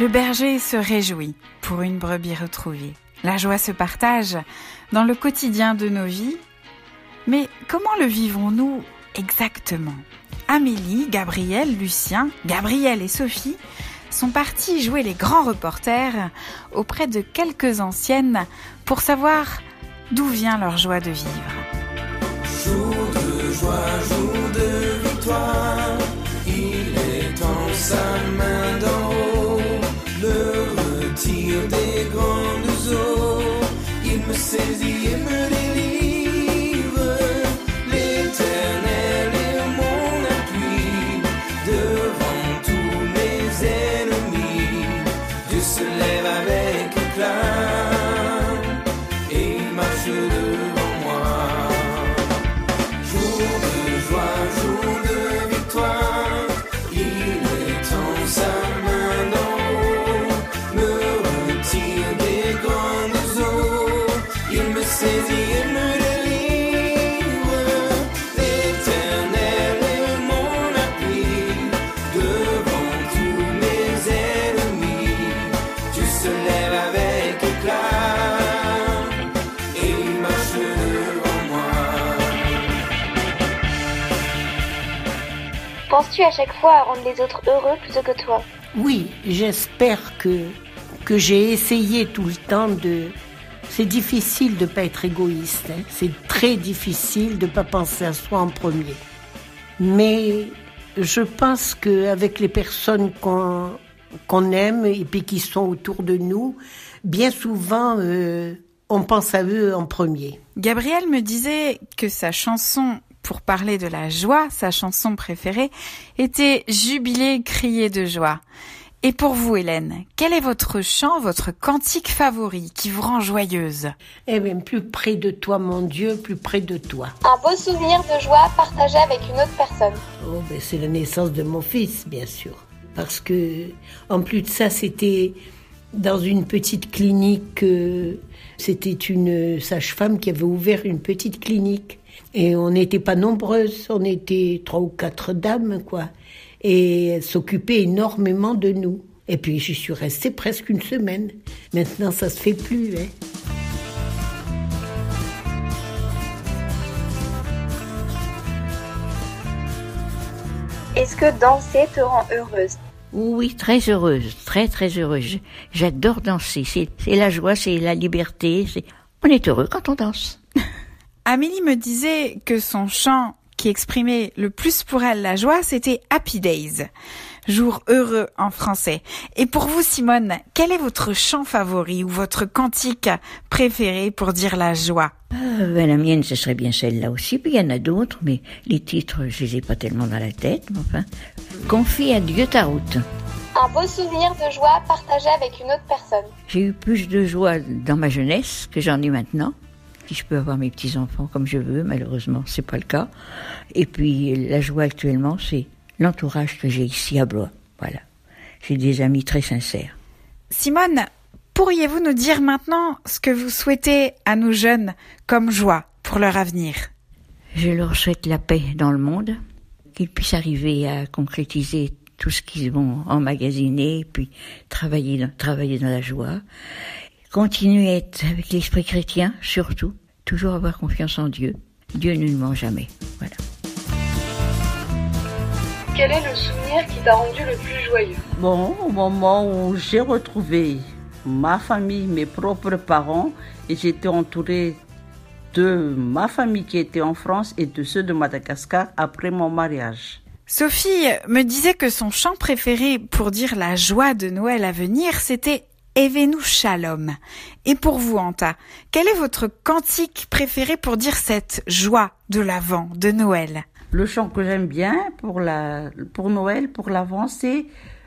Le berger se réjouit pour une brebis retrouvée. La joie se partage dans le quotidien de nos vies. Mais comment le vivons-nous exactement? Amélie, Gabriel, Lucien, Gabriel et Sophie sont partis jouer les grands reporters auprès de quelques anciennes pour savoir d'où vient leur joie de vivre. Penses-tu à chaque fois à rendre les autres heureux plutôt que toi? Oui, j'espère que, que j'ai essayé tout le temps de... C'est difficile de pas être égoïste, hein. c'est très difficile de pas penser à soi en premier. Mais je pense qu'avec les personnes qu'on qu'on aime et puis qui sont autour de nous, bien souvent, euh, on pense à eux en premier. Gabriel me disait que sa chanson pour parler de la joie, sa chanson préférée, était Jubilé, crier de joie. Et pour vous, Hélène, quel est votre chant, votre cantique favori qui vous rend joyeuse? Eh bien, plus près de toi, mon Dieu, plus près de toi. Un beau souvenir de joie partagé avec une autre personne. Oh, ben, c'est la naissance de mon fils, bien sûr. Parce que, en plus de ça, c'était dans une petite clinique. euh, c'était une sage-femme qui avait ouvert une petite clinique. Et on n'était pas nombreuses, on était trois ou quatre dames, quoi. Et elle s'occupait énormément de nous. Et puis, j'y suis restée presque une semaine. Maintenant, ça se fait plus, hein. Est-ce que danser te rend heureuse? Oui, très heureuse, très très heureuse. J'adore danser. C'est c'est la joie, c'est la liberté. c'est- On est heureux quand on danse. Amélie me disait que son chant qui exprimait le plus pour elle la joie, c'était Happy Days, jour heureux en français. Et pour vous, Simone, quel est votre chant favori ou votre cantique préféré pour dire la joie? Euh, ben, la mienne, ce serait bien celle-là aussi. Puis il y en a d'autres, mais les titres, je les ai pas tellement dans la tête. Mais enfin, confie à Dieu ta route. Un beau souvenir de joie partagé avec une autre personne. J'ai eu plus de joie dans ma jeunesse que j'en ai maintenant. Si je peux avoir mes petits enfants comme je veux, malheureusement, c'est pas le cas. Et puis la joie actuellement, c'est l'entourage que j'ai ici à Blois. Voilà, j'ai des amis très sincères. Simone, pourriez-vous nous dire maintenant ce que vous souhaitez à nos jeunes comme joie pour leur avenir? Je leur souhaite la paix dans le monde, qu'ils puissent arriver à concrétiser tout ce qu'ils vont emmagasiner, puis travailler dans, travailler dans la joie. Continuer à être avec l'esprit chrétien, surtout. Toujours avoir confiance en Dieu. Dieu ne nous ment jamais. Voilà. Quel est le souvenir qui t'a rendu le plus joyeux? Bon, au moment où j'ai retrouvé ma famille, mes propres parents, et j'étais entourée de ma famille qui était en France et de ceux de Madagascar après mon mariage. Sophie me disait que son chant préféré pour dire la joie de Noël à venir, c'était Evenu Shalom. Et pour vous, Anta, quel est votre cantique préféré pour dire cette joie de l'Avent, de Noël? Le chant que j'aime bien pour, la, pour Noël, pour l'Avent, c'est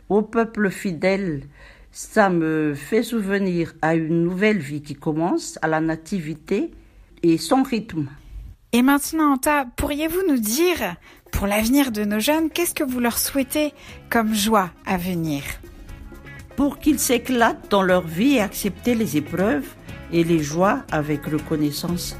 Au peuple fidèle. Ça me fait souvenir à une nouvelle vie qui commence, à la nativité et son rythme. Et maintenant, Anta, pourriez-vous nous dire, pour l'avenir de nos jeunes, qu'est-ce que vous leur souhaitez comme joie à venir? Pour qu'ils s'éclatent dans leur vie et accepter les épreuves et les joies avec reconnaissance